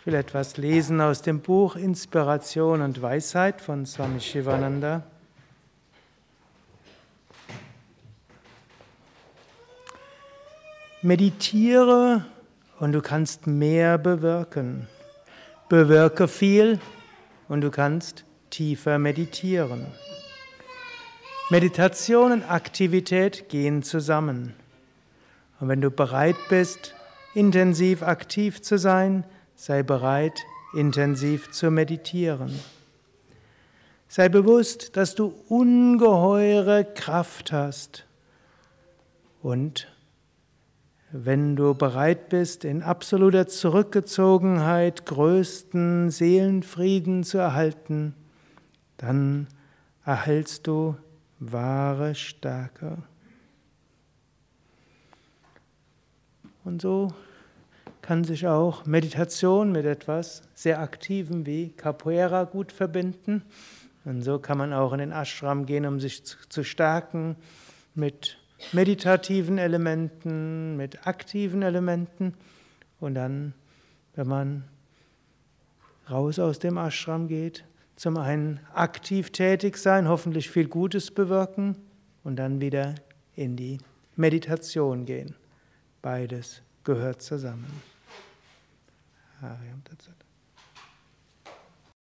Ich will etwas lesen aus dem Buch Inspiration und Weisheit von Swami Shivananda. Meditiere und du kannst mehr bewirken. Bewirke viel und du kannst tiefer meditieren. Meditation und Aktivität gehen zusammen. Und wenn du bereit bist, intensiv aktiv zu sein, sei bereit, intensiv zu meditieren. Sei bewusst, dass du ungeheure Kraft hast. Und wenn du bereit bist, in absoluter Zurückgezogenheit größten Seelenfrieden zu erhalten, dann erhältst du wahre Stärke. Und so kann sich auch Meditation mit etwas sehr Aktivem wie Capoeira gut verbinden. Und so kann man auch in den Ashram gehen, um sich zu stärken mit meditativen Elementen, mit aktiven Elementen. Und dann, wenn man raus aus dem Ashram geht, zum einen aktiv tätig sein, hoffentlich viel Gutes bewirken und dann wieder in die Meditation gehen. Beides gehört zusammen. Ah, ja, that's it.